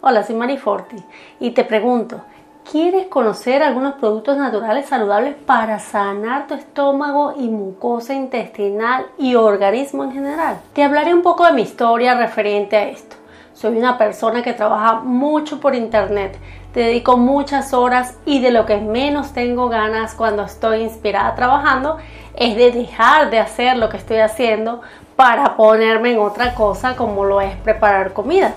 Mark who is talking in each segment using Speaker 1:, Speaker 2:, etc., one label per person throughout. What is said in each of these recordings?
Speaker 1: Hola, soy Mari Forti y te pregunto, ¿quieres conocer algunos productos naturales saludables para sanar tu estómago y mucosa intestinal y organismo en general? Te hablaré un poco de mi historia referente a esto. Soy una persona que trabaja mucho por internet, te dedico muchas horas y de lo que menos tengo ganas cuando estoy inspirada trabajando es de dejar de hacer lo que estoy haciendo para ponerme en otra cosa como lo es preparar comida.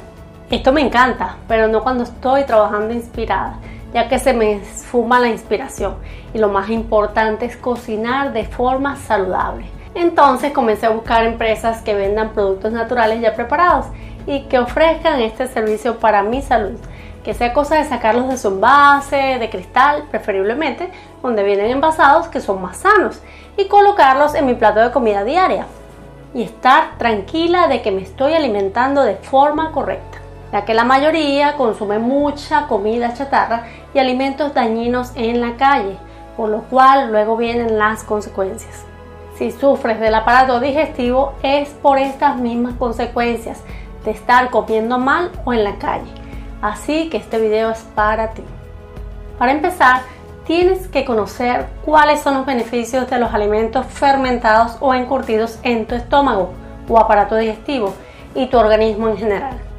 Speaker 1: Esto me encanta, pero no cuando estoy trabajando inspirada, ya que se me esfuma la inspiración y lo más importante es cocinar de forma saludable. Entonces comencé a buscar empresas que vendan productos naturales ya preparados y que ofrezcan este servicio para mi salud, que sea cosa de sacarlos de su envase, de cristal, preferiblemente, donde vienen envasados que son más sanos, y colocarlos en mi plato de comida diaria y estar tranquila de que me estoy alimentando de forma correcta ya que la mayoría consume mucha comida chatarra y alimentos dañinos en la calle, por lo cual luego vienen las consecuencias. Si sufres del aparato digestivo es por estas mismas consecuencias de estar comiendo mal o en la calle. Así que este video es para ti. Para empezar, tienes que conocer cuáles son los beneficios de los alimentos fermentados o encurtidos en tu estómago o aparato digestivo y tu organismo en general.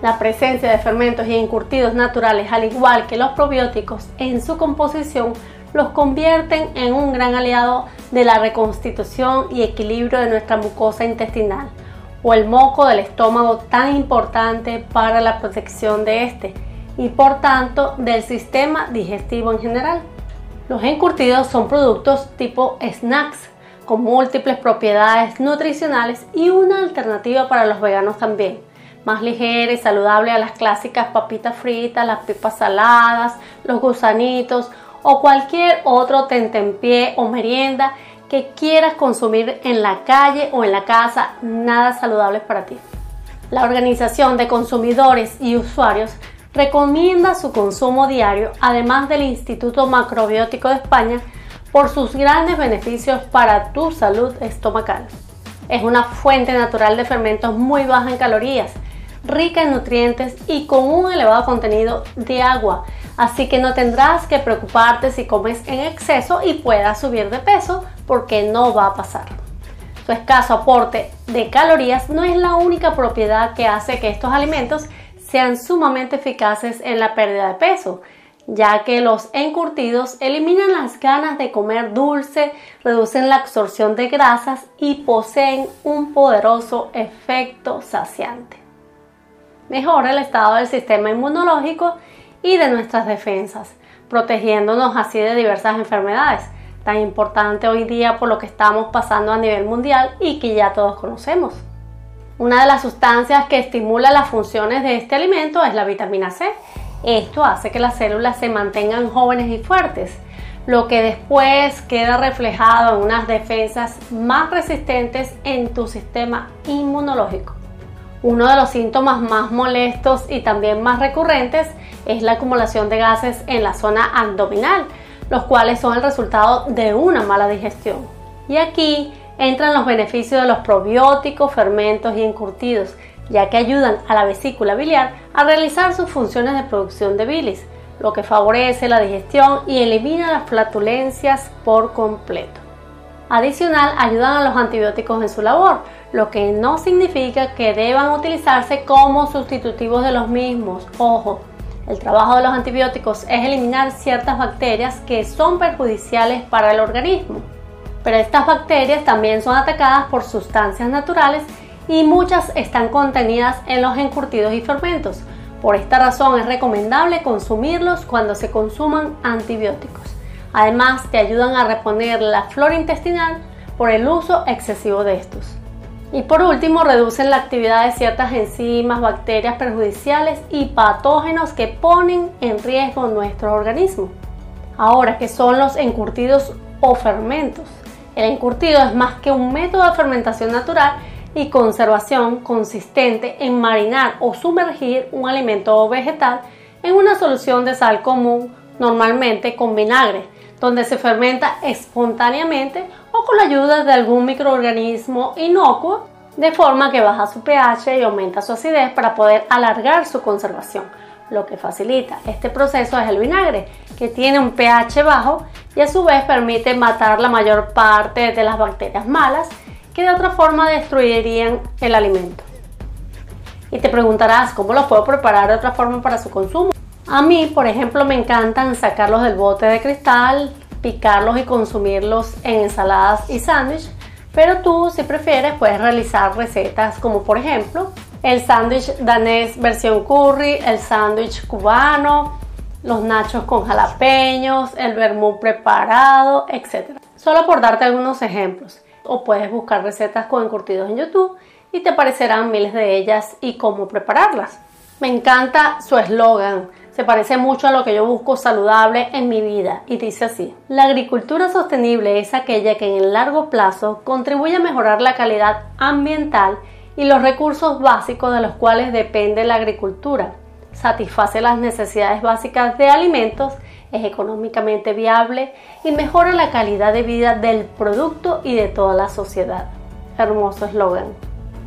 Speaker 1: La presencia de fermentos y encurtidos naturales, al igual que los probióticos, en su composición los convierten en un gran aliado de la reconstitución y equilibrio de nuestra mucosa intestinal o el moco del estómago tan importante para la protección de este y por tanto del sistema digestivo en general. Los encurtidos son productos tipo snacks con múltiples propiedades nutricionales y una alternativa para los veganos también más ligera y saludable a las clásicas papitas fritas, las pipas saladas, los gusanitos o cualquier otro tentempié o merienda que quieras consumir en la calle o en la casa, nada saludable para ti. La Organización de Consumidores y Usuarios recomienda su consumo diario, además del Instituto Macrobiótico de España, por sus grandes beneficios para tu salud estomacal. Es una fuente natural de fermentos muy baja en calorías, rica en nutrientes y con un elevado contenido de agua, así que no tendrás que preocuparte si comes en exceso y puedas subir de peso porque no va a pasar. Su escaso aporte de calorías no es la única propiedad que hace que estos alimentos sean sumamente eficaces en la pérdida de peso, ya que los encurtidos eliminan las ganas de comer dulce, reducen la absorción de grasas y poseen un poderoso efecto saciante mejora el estado del sistema inmunológico y de nuestras defensas, protegiéndonos así de diversas enfermedades, tan importante hoy día por lo que estamos pasando a nivel mundial y que ya todos conocemos. Una de las sustancias que estimula las funciones de este alimento es la vitamina C. Esto hace que las células se mantengan jóvenes y fuertes, lo que después queda reflejado en unas defensas más resistentes en tu sistema inmunológico. Uno de los síntomas más molestos y también más recurrentes es la acumulación de gases en la zona abdominal, los cuales son el resultado de una mala digestión. Y aquí entran los beneficios de los probióticos, fermentos y encurtidos, ya que ayudan a la vesícula biliar a realizar sus funciones de producción de bilis, lo que favorece la digestión y elimina las flatulencias por completo. Adicional, ayudan a los antibióticos en su labor, lo que no significa que deban utilizarse como sustitutivos de los mismos. Ojo, el trabajo de los antibióticos es eliminar ciertas bacterias que son perjudiciales para el organismo. Pero estas bacterias también son atacadas por sustancias naturales y muchas están contenidas en los encurtidos y fermentos. Por esta razón es recomendable consumirlos cuando se consuman antibióticos. Además, te ayudan a reponer la flora intestinal por el uso excesivo de estos. Y por último, reducen la actividad de ciertas enzimas, bacterias perjudiciales y patógenos que ponen en riesgo nuestro organismo. Ahora, ¿qué son los encurtidos o fermentos? El encurtido es más que un método de fermentación natural y conservación consistente en marinar o sumergir un alimento vegetal en una solución de sal común, normalmente con vinagre, donde se fermenta espontáneamente o con la ayuda de algún microorganismo inocuo de forma que baja su pH y aumenta su acidez para poder alargar su conservación. Lo que facilita este proceso es el vinagre, que tiene un pH bajo y a su vez permite matar la mayor parte de las bacterias malas que de otra forma destruirían el alimento. Y te preguntarás cómo lo puedo preparar de otra forma para su consumo. A mí, por ejemplo, me encantan sacarlos del bote de cristal, picarlos y consumirlos en ensaladas y sándwich, pero tú, si prefieres, puedes realizar recetas como por ejemplo el sándwich danés versión curry, el sándwich cubano, los nachos con jalapeños, el vermú preparado, etc. Solo por darte algunos ejemplos. O puedes buscar recetas con encurtidos en YouTube y te aparecerán miles de ellas y cómo prepararlas. Me encanta su eslogan, se parece mucho a lo que yo busco saludable en mi vida y dice así, la agricultura sostenible es aquella que en el largo plazo contribuye a mejorar la calidad ambiental y los recursos básicos de los cuales depende la agricultura, satisface las necesidades básicas de alimentos, es económicamente viable y mejora la calidad de vida del producto y de toda la sociedad. Hermoso eslogan.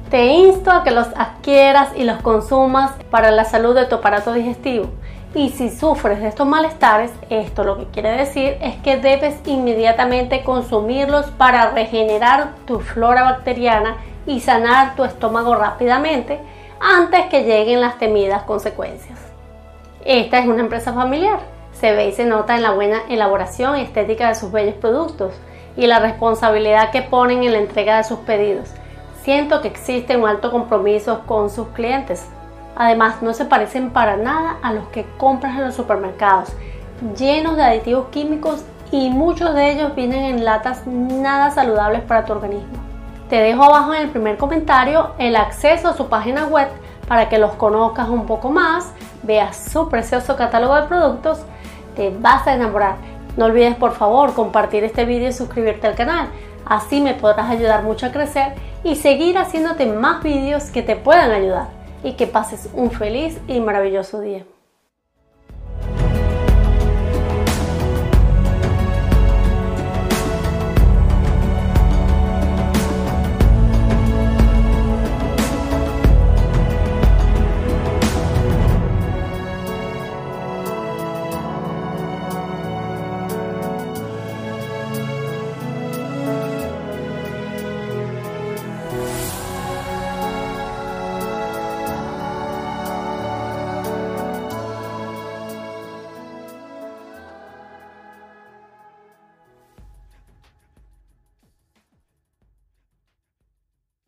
Speaker 1: Te insto a que los adquieras y los consumas para la salud de tu aparato digestivo. Y si sufres de estos malestares, esto lo que quiere decir es que debes inmediatamente consumirlos para regenerar tu flora bacteriana y sanar tu estómago rápidamente antes que lleguen las temidas consecuencias. Esta es una empresa familiar. Se ve y se nota en la buena elaboración y estética de sus bellos productos y la responsabilidad que ponen en la entrega de sus pedidos Siento que existe un alto compromiso con sus clientes. Además, no se parecen para nada a los que compras en los supermercados, llenos de aditivos químicos y muchos de ellos vienen en latas nada saludables para tu organismo. Te dejo abajo en el primer comentario el acceso a su página web para que los conozcas un poco más, veas su precioso catálogo de productos, te vas a enamorar. No olvides por favor compartir este vídeo y suscribirte al canal, así me podrás ayudar mucho a crecer y seguir haciéndote más vídeos que te puedan ayudar y que pases un feliz y maravilloso día.